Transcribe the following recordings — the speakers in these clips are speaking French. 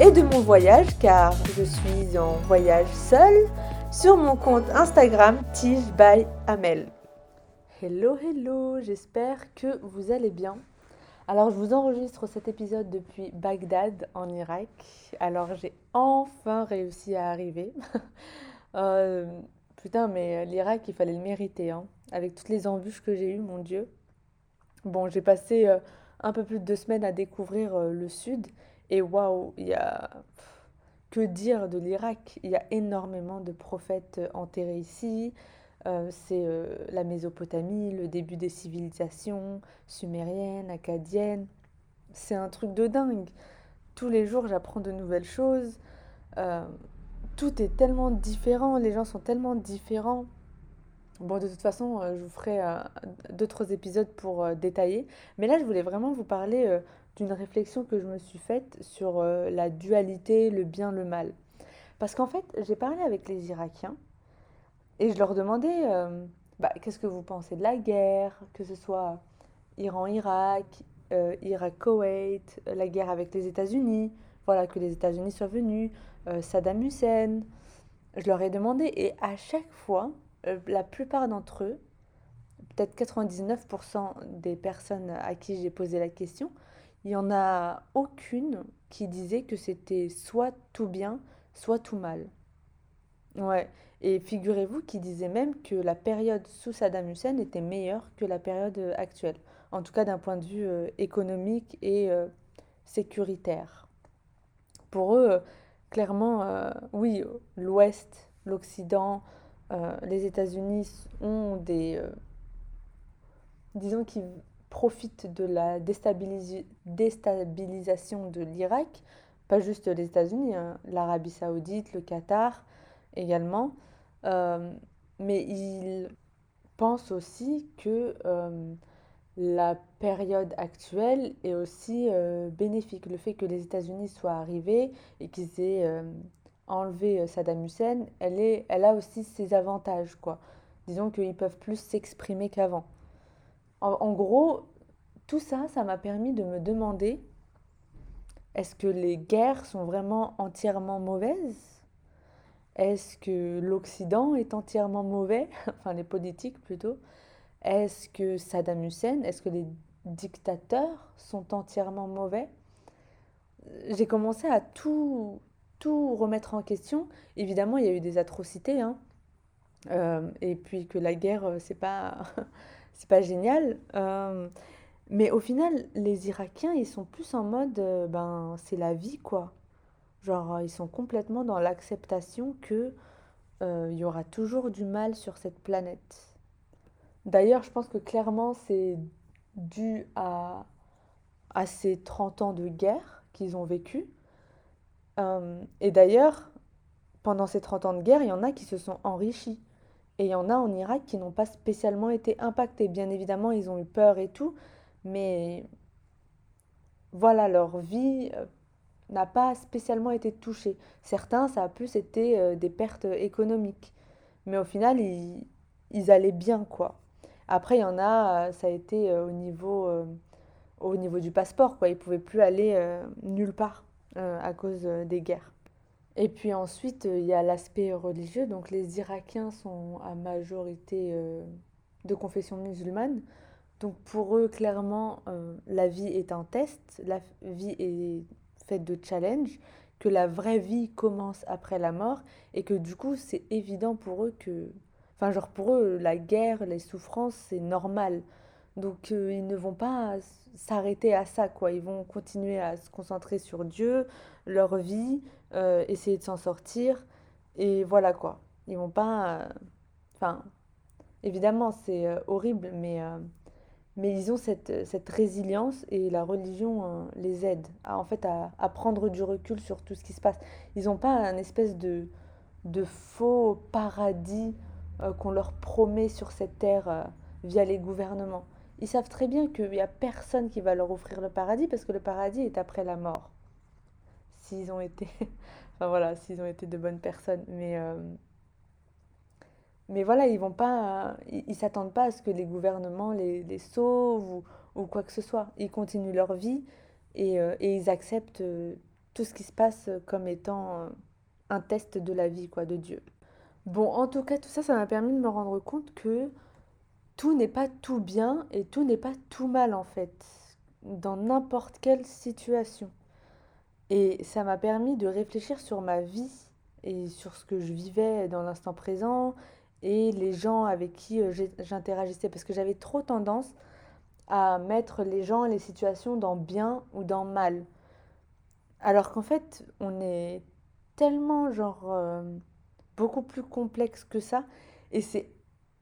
et de mon voyage car je suis en voyage seule sur mon compte Instagram Tige by Amel. Hello hello, j'espère que vous allez bien. Alors je vous enregistre cet épisode depuis Bagdad en Irak. Alors j'ai enfin réussi à arriver. Euh, putain mais l'Irak il fallait le mériter hein. avec toutes les embûches que j'ai eues mon dieu. Bon j'ai passé euh, un peu plus de deux semaines à découvrir euh, le sud et waouh, il y a que dire de l'Irak Il y a énormément de prophètes enterrés ici. Euh, c'est euh, la Mésopotamie, le début des civilisations sumériennes, acadiennes. C'est un truc de dingue. Tous les jours, j'apprends de nouvelles choses. Euh, tout est tellement différent, les gens sont tellement différents. Bon, de toute façon, je vous ferai d'autres épisodes pour détailler. Mais là, je voulais vraiment vous parler d'une réflexion que je me suis faite sur euh, la dualité, le bien, le mal. Parce qu'en fait, j'ai parlé avec les Irakiens et je leur demandais euh, bah, qu'est-ce que vous pensez de la guerre, que ce soit Iran-Irak, euh, Irak-Koweït, la guerre avec les États-Unis, voilà, que les États-Unis soient venus, Saddam Hussein. Je leur ai demandé et à chaque fois, la plupart d'entre eux, peut-être 99% des personnes à qui j'ai posé la question, il n'y en a aucune qui disait que c'était soit tout bien, soit tout mal. Ouais. Et figurez-vous qu'il disait même que la période sous Saddam Hussein était meilleure que la période actuelle. En tout cas d'un point de vue euh, économique et euh, sécuritaire. Pour eux, euh, clairement, oui, l'Ouest, l'Occident, les États-Unis ont des... disons qu'ils profite de la déstabilisation de l'Irak, pas juste les États-Unis, hein, l'Arabie saoudite, le Qatar également, euh, mais il pense aussi que euh, la période actuelle est aussi euh, bénéfique. Le fait que les États-Unis soient arrivés et qu'ils aient enlevé Saddam Hussein, elle, elle a aussi ses avantages. Quoi. Disons qu'ils peuvent plus s'exprimer qu'avant. En, gros, tout ça, ça m'a permis de me demander, est-ce que les guerres sont vraiment entièrement mauvaises? Est-ce que l'Occident est entièrement mauvais? Enfin, les politiques plutôt. Est-ce que Saddam Hussein, est-ce que les dictateurs sont entièrement mauvais? J'ai commencé à tout, tout remettre en question. Évidemment, il y a eu des atrocités, hein. Euh, et puis que la guerre, euh, c'est pas c'est pas génial. Euh, mais au final, les Irakiens, ils sont plus en mode, euh, ben, c'est la vie, quoi. Genre, euh, ils sont complètement dans l'acceptation que il y aura toujours du mal sur cette planète. D'ailleurs, je pense que clairement, c'est dû à, à ces 30 ans de guerre qu'ils ont vécu. et d'ailleurs, pendant ces 30 ans de guerre, il y en a qui se sont enrichis. Et il y en a en Irak qui n'ont pas spécialement été impactés. Bien évidemment, ils ont eu peur et tout, mais voilà, leur vie euh, n'a pas spécialement été touchée. Certains, ça a plus été euh, des pertes économiques. Mais au final, ils, allaient bien, quoi. Après, il y en a, euh, ça a été au niveau, au niveau du passeport, quoi. Ils ne pouvaient plus aller nulle part à cause des guerres. Et puis ensuite, il y a l'aspect religieux. Donc les Irakiens sont à majorité euh, de confession musulmane. Donc pour eux, clairement, euh, la vie est un test, la vie est faite de challenges, que la vraie vie commence après la mort et que du coup, c'est évident pour eux que... Enfin, genre pour eux, la guerre, les souffrances, c'est normal. Donc euh, ils ne vont pas s'arrêter à ça, quoi. Ils vont continuer à se concentrer sur Dieu, leur vie, euh, essayer de s'en sortir. Et voilà, quoi. Ils vont pas... Euh, enfin, évidemment, c'est horrible, mais, mais ils ont cette, cette résilience et la religion les aide à, en fait, à, à, prendre du recul sur tout ce qui se passe. Ils n'ont pas un espèce de, de faux paradis qu'on leur promet sur cette terre via les gouvernements. Ils savent très bien qu'il n'y a personne qui va leur offrir le paradis parce que le paradis est après la mort. S'ils ont été, enfin voilà, s'ils ont été de bonnes personnes, mais mais voilà, ils vont pas, ils, s'attendent pas à ce que les gouvernements les, les sauvent ou, quoi que ce soit. Ils continuent leur vie et, euh, et ils acceptent euh, tout ce qui se passe comme étant euh, un test de la vie, quoi, de Dieu. Bon, en tout cas, tout ça, ça m'a permis de me rendre compte que tout n'est pas tout bien et tout n'est pas tout mal, en fait, dans n'importe quelle situation. Et ça m'a permis de réfléchir sur ma vie et sur ce que je vivais dans l'instant présent et les gens avec qui euh, j'interagissais parce que j'avais trop tendance à mettre les gens et les situations dans bien ou dans mal. Alors qu'en fait, on est tellement genre euh, beaucoup plus complexe que ça et c'est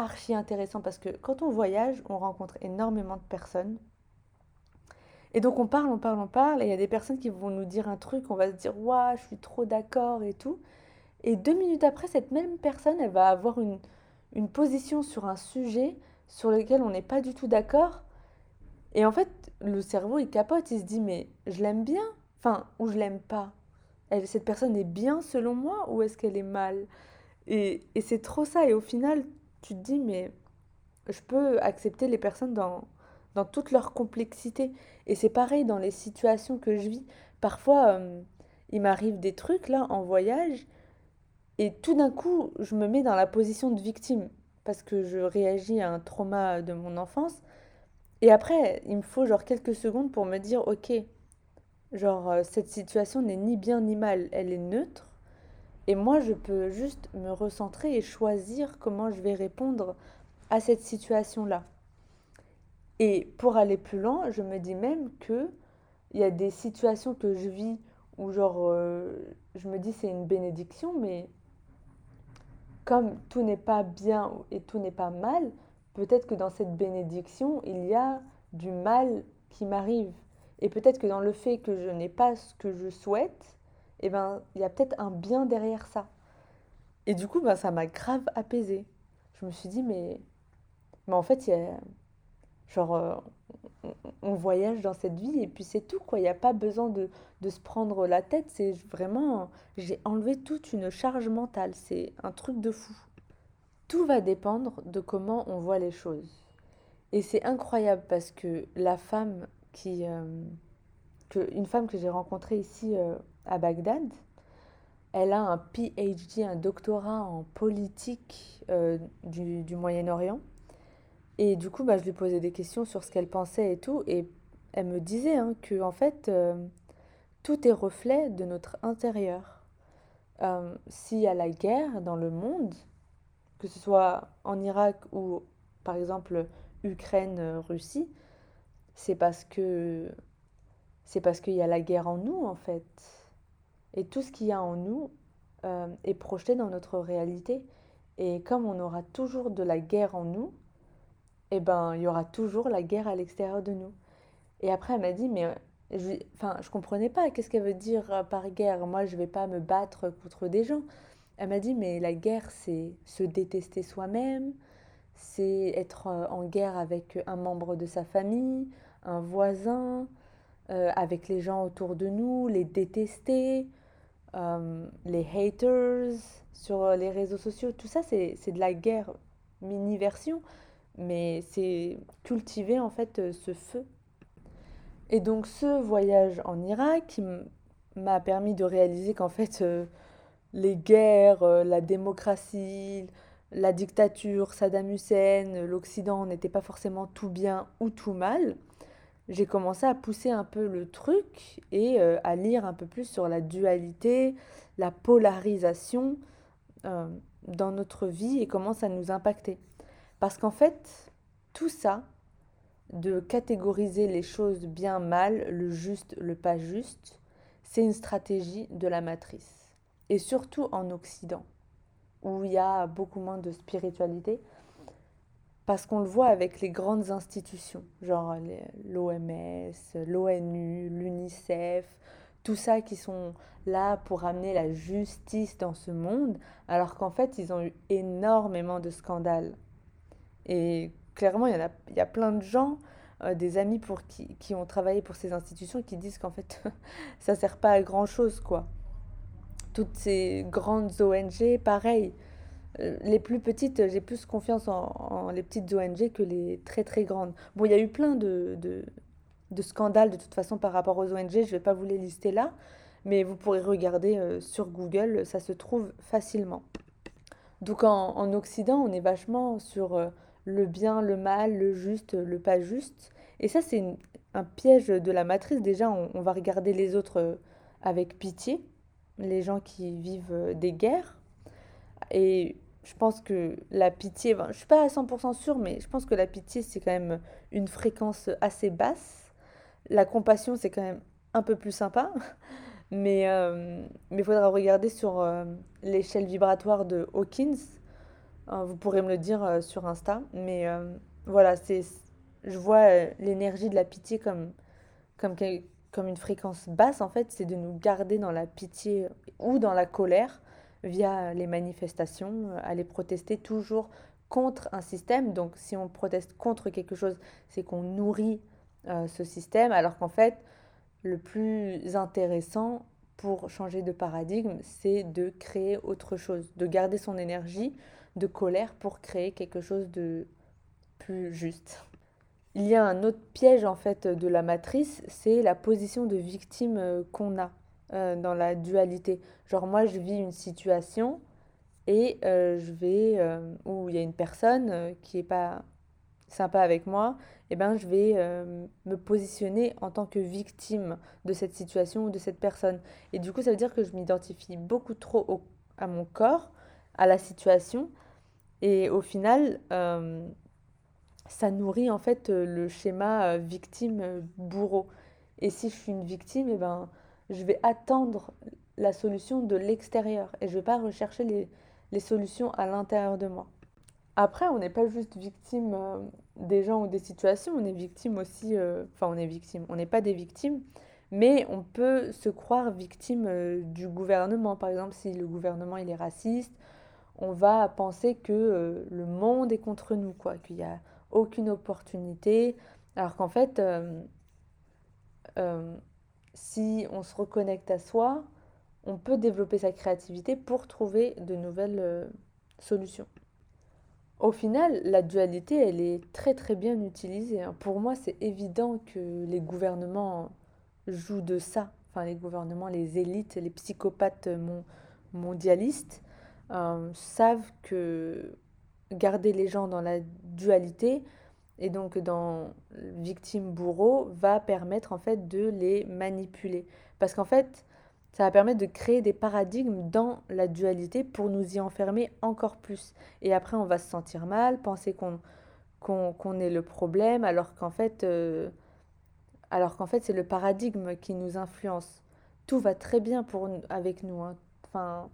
archi intéressant parce que quand on voyage, on rencontre énormément de personnes. Et donc on parle, on parle, on parle et il y a des personnes qui vont nous dire un truc, on va se dire "Waouh, je suis trop d'accord" et tout. Et deux minutes après, cette même personne, elle va avoir une, une position sur un sujet sur lequel on n'est pas du tout d'accord. Et en fait, le cerveau, il capote, il se dit, mais je l'aime bien, enfin, ou je l'aime pas. Cette personne est bien selon moi ou est-ce qu'elle est mal? Et, et c'est trop ça. Et au final, tu te dis, mais je peux accepter les personnes dans, toute leur complexité. Et c'est pareil dans les situations que je vis. Parfois, euh, il m'arrive des trucs là en voyage et tout d'un coup, je me mets dans la position de victime parce que je réagis à un trauma de mon enfance. Et après, il me faut genre quelques secondes pour me dire, ok, genre euh, cette situation n'est ni bien ni mal, elle est neutre. Et moi, je peux juste me recentrer et choisir comment je vais répondre à cette situation-là. Et pour aller plus loin, je me dis même que il y a des situations que je vis où genre euh, je me dis c'est une bénédiction, mais comme tout n'est pas bien et tout n'est pas mal, peut-être que dans cette bénédiction, il y a du mal qui m'arrive. Et peut-être que dans le fait que je n'ai pas ce que je souhaite, eh ben, il y a peut-être un bien derrière ça. Et du coup, ben, ça m'a grave apaisée. Je me suis dit, mais, mais en fait, y a, genre, euh, on voyage dans cette vie et puis c'est tout quoi. Il n'y a pas besoin de, de, se prendre la tête. C'est vraiment, j'ai enlevé toute une charge mentale. C'est un truc de fou. Tout va dépendre de comment on voit les choses. Et c'est incroyable parce que la femme qui, euh, que, une femme que j'ai rencontrée ici euh, à Bagdad, elle a un PhD, un doctorat en politique euh, du, Moyen-Orient. Et du coup, bah, je lui posais des questions sur ce qu'elle pensait et tout. Et elle me disait hein, que, en fait, euh, tout est reflet de notre intérieur. S'il y a la guerre dans le monde, que ce soit en Irak ou, par exemple, Ukraine-Russie, c'est parce que c'est parce qu'il y a la guerre en nous, en fait. Et tout ce qu'il y a en nous euh, est projeté dans notre réalité. Et comme on aura toujours de la guerre en nous, eh ben, il y aura toujours la guerre à l'extérieur de nous. Et après, elle m'a dit, mais je, enfin, je comprenais pas, qu'est-ce qu'elle veut dire euh, par guerre? Moi, je vais pas me battre contre des gens. Elle m'a dit, mais la guerre, c'est se détester soi-même, c'est être euh, en guerre avec un membre de sa famille, un voisin, euh, avec les gens autour de nous, les détester, euh, les haters sur les réseaux sociaux. Tout ça, c'est de la guerre mini-version mais c'est cultiver en fait euh, ce feu. Et donc ce voyage en Irak m'a permis de réaliser qu'en fait euh, les guerres, euh, la démocratie, la dictature, Saddam Hussein, l'Occident n'était pas forcément tout bien ou tout mal. J'ai commencé à pousser un peu le truc et à lire un peu plus sur la dualité, la polarisation dans notre vie et comment ça nous impactait. Parce qu'en fait, tout ça, de catégoriser les choses bien mal, le juste, le pas juste, c'est une stratégie de la matrice. Et surtout en Occident, où il y a beaucoup moins de spiritualité. Parce qu'on le voit avec les grandes institutions, genre l'OMS, l'ONU, l'UNICEF, tout ça qui sont là pour amener la justice dans ce monde, alors qu'en fait, ils ont eu énormément de scandales. Et clairement, il y, a, plein de gens, euh, des amis pour qui, qui ont travaillé pour ces institutions, qui disent qu'en fait, ça sert pas à grand-chose, quoi. Toutes ces grandes ONG, pareil. Euh, les plus petites, j'ai plus confiance en, les petites ONG que les très très grandes. Bon, il y a eu plein de, de, scandales de toute façon par rapport aux ONG, je ne vais pas vous les lister là, mais vous pourrez regarder euh, sur Google, ça se trouve facilement. Donc en, en Occident, on est vachement sur euh, le bien, le mal, le juste, le pas juste. Et ça, c'est un piège de la matrice. Déjà, on, on va regarder les autres avec pitié, les gens qui vivent des guerres et je pense que la pitié, ben, je suis pas à 100% sûre, mais je pense que la pitié, c'est quand même une fréquence assez basse. La compassion, c'est quand même un peu plus sympa. Mais euh, il faudra regarder sur euh, l'échelle vibratoire de Hawkins. Euh, vous pourrez me le dire euh, sur Insta. Mais voilà, c'est, je vois l'énergie de la pitié comme, comme, comme une fréquence basse. En fait, c'est de nous garder dans la pitié ou dans la colère via les manifestations, euh, aller protester toujours contre un système. Donc si on proteste contre quelque chose, c'est qu'on nourrit euh, ce système, alors qu'en fait, le plus intéressant pour changer de paradigme, c'est de créer autre chose, de garder son énergie de colère pour créer quelque chose de plus juste. Il y a un autre piège en fait de la matrice, c'est la position de victime euh, qu'on a. Euh, dans la dualité. Genre moi, je vis une situation et euh, je vais, euh, où il y a une personne euh, qui est pas sympa avec moi, et eh ben je vais me positionner en tant que victime de cette situation ou de cette personne. Et du coup, ça veut dire que je m'identifie beaucoup trop à mon corps, à la situation, et au final, ça nourrit en fait le schéma victime-bourreau. Et si je suis une victime, et eh ben je vais attendre la solution de l'extérieur et je ne vais pas rechercher les, solutions à l'intérieur de moi. Après, on n'est pas juste victime euh, des gens ou des situations, on est victime aussi, euh, enfin on est victime, on n'est pas des victimes, mais on peut se croire victime euh, du gouvernement. Par exemple, si le gouvernement il est raciste, on va penser que le monde est contre nous, qu'il n'y a aucune opportunité, alors qu'en fait, si on se reconnecte à soi, on peut développer sa créativité pour trouver de nouvelles euh, solutions. Au final, la dualité, elle est très très bien utilisée. Pour moi, c'est évident que les gouvernements jouent de ça. Enfin, les gouvernements, les élites, les psychopathes mon- mondialistes euh, savent que garder les gens dans la dualité et donc dans victime-bourreau va permettre en fait de les manipuler. Parce qu'en fait, ça va permettre de créer des paradigmes dans la dualité pour nous y enfermer encore plus. Et après, on va se sentir mal, penser qu'on qu'on qu'on est le problème, alors qu'en fait, euh, alors qu'en fait, c'est le paradigme qui nous influence. Tout va très bien pour, avec nous. hein. Enfin,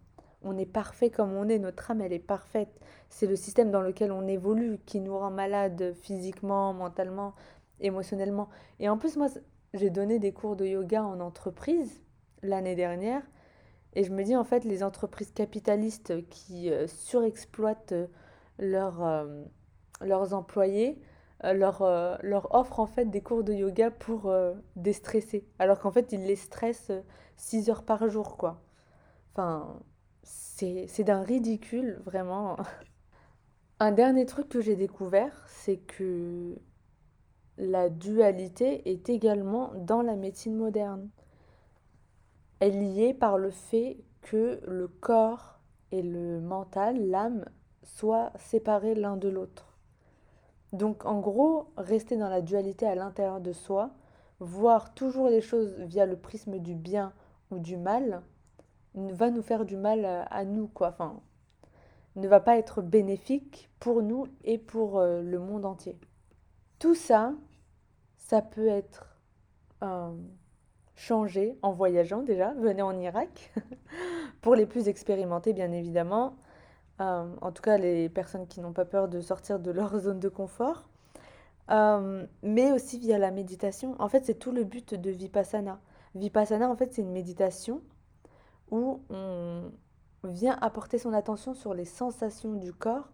on est parfait comme on est, notre âme, elle est parfaite. C'est le système dans lequel on évolue qui nous rend malade physiquement, mentalement, émotionnellement. Et en plus, moi, j'ai donné des cours de yoga en entreprise l'année dernière. Et je me dis, en fait, les entreprises capitalistes qui euh, surexploitent euh, leurs, euh, leurs employés, euh, leur, offrent en fait des cours de yoga pour déstresser. Alors qu'en fait, ils les stressent euh, 6 heures par jour, quoi. Enfin, c'est, d'un ridicule, vraiment. Un dernier truc que j'ai découvert, c'est que la dualité est également dans la médecine moderne. Elle y est par le fait que le corps et le mental, l'âme, soient séparés l'un de l'autre. Donc en gros, rester dans la dualité à l'intérieur de soi, voir toujours les choses via le prisme du bien ou du mal, va nous faire du mal à, nous, quoi. Enfin, ne va pas être bénéfique pour nous et pour euh, le monde entier. Tout ça, ça peut être euh, changé en voyageant déjà. Venez en Irak, pour les plus expérimentés bien évidemment. Euh, en tout cas, les personnes qui n'ont pas peur de sortir de leur zone de confort. Mais aussi via la méditation. En fait, c'est tout le but de Vipassana. Vipassana, en fait, c'est une méditation où on vient apporter son attention sur les sensations du corps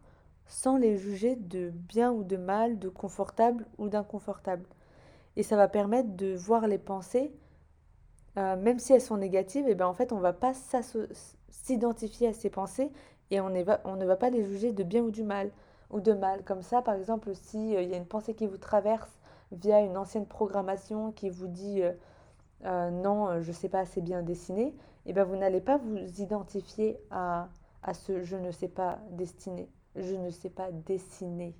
sans les juger de bien ou de mal, de confortable ou d'inconfortable. Et ça va permettre de voir les pensées, euh, même si elles sont négatives, et ben en fait on va pas s'identifier à ces pensées et on, ne va pas les juger de bien ou du mal ou de mal. Comme ça, par exemple, s'il euh, y a une pensée qui vous traverse via une ancienne programmation qui vous dit euh, euh, non, je ne sais pas assez bien dessiner, eh ben vous n'allez pas vous identifier à, à ce je ne sais pas dessiner, je ne sais pas dessiner.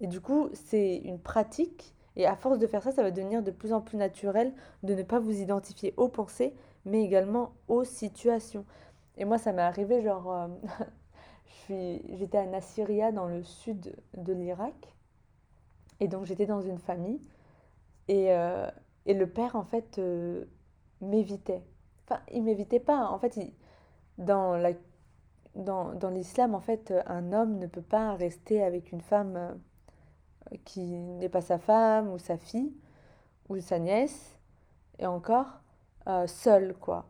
Et du coup, c'est une pratique, et à force de faire ça, ça va devenir de plus en plus naturel de ne pas vous identifier aux pensées, mais également aux situations. Et moi, ça m'est arrivé, genre, j'étais à Nasiriyah dans le sud de l'Irak. Et donc j'étais dans une famille. Et, euh, et le père, en fait, euh, m'évitait. Enfin, il m'évitait pas. En fait, dans la dans, dans l'islam, en fait, un homme ne peut pas rester avec une femme euh, qui n'est pas sa femme ou sa fille ou sa nièce, et encore, seul, quoi.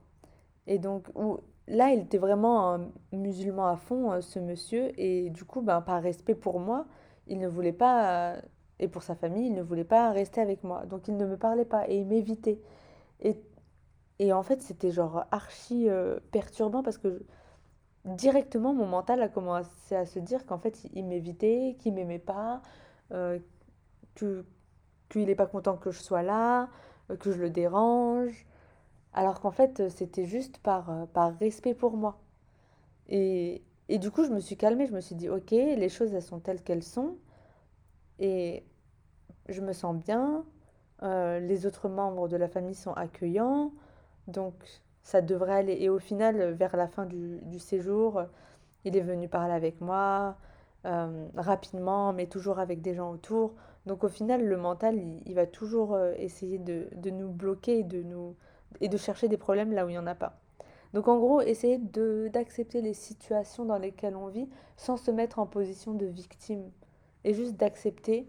Et donc, ou, là, il était vraiment un musulman à fond, euh, ce monsieur, et du coup, ben, par respect pour moi, il ne voulait pas, euh, et pour sa famille, il ne voulait pas rester avec moi. Donc il ne me parlait pas et il m'évitait. Et, et en fait, c'était genre archi euh, perturbant parce que directement, mon mental a commencé à se dire qu'en fait, il m'évitait, qu'il m'aimait pas, que qu'il n'est pas content que je sois là, que je le dérange. Alors qu'en fait, euh, c'était juste par, euh, par respect pour moi. Et, et du coup, je me suis calmée, je me suis dit, ok, les choses, elles sont telles qu'elles sont. Et je me sens bien. Euh, les autres membres de la famille sont accueillants. Donc, ça devrait aller. Et au final, vers la fin du, du séjour, il est venu parler avec moi rapidement, mais toujours avec des gens autour. Donc, au final, le mental, il, va toujours essayer de, de nous bloquer, de nous et de chercher des problèmes là où il n'y en a pas. Donc en gros, essayer d'accepter les situations dans lesquelles on vit sans se mettre en position de victime. Et juste d'accepter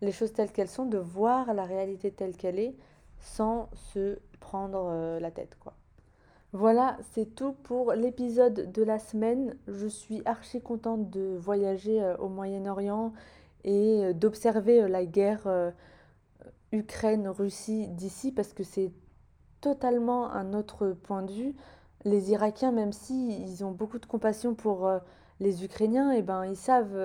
les choses telles qu'elles sont, de voir la réalité telle qu'elle est sans se prendre euh, la tête. quoi. Voilà, c'est tout pour l'épisode de la semaine. Je suis archi contente de voyager euh, au Moyen-Orient et euh, d'observer la guerre Ukraine-Russie d'ici parce que c'est totalement un autre point de vue. Les Irakiens, même si ils ont beaucoup de compassion pour les Ukrainiens, et eh ben ils savent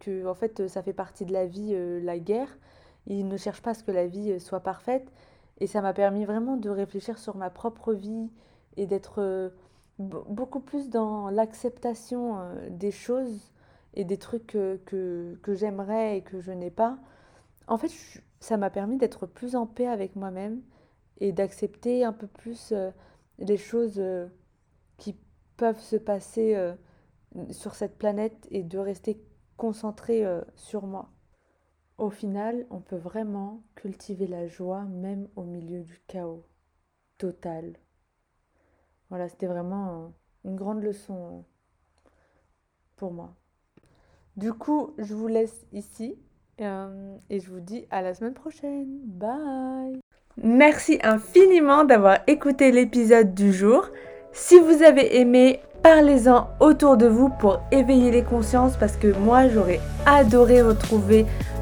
que en fait ça fait partie de la vie la guerre. Ils ne cherchent pas à ce que la vie soit parfaite et ça m'a permis vraiment de réfléchir sur ma propre vie et d'être beaucoup plus dans l'acceptation des choses et des trucs que, j'aimerais et que je n'ai pas. En fait, ça m'a permis d'être plus en paix avec moi-même et d'accepter un peu plus euh, les choses euh, qui peuvent se passer euh, sur cette planète et de rester concentré sur moi. Au final, on peut vraiment cultiver la joie même au milieu du chaos total. Voilà, c'était vraiment une grande leçon pour moi. Du coup, je vous laisse ici et je vous dis à la semaine prochaine. Bye Merci infiniment d'avoir écouté l'épisode du jour. Si vous avez aimé, parlez-en autour de vous pour éveiller les consciences parce que moi j'aurais adoré retrouver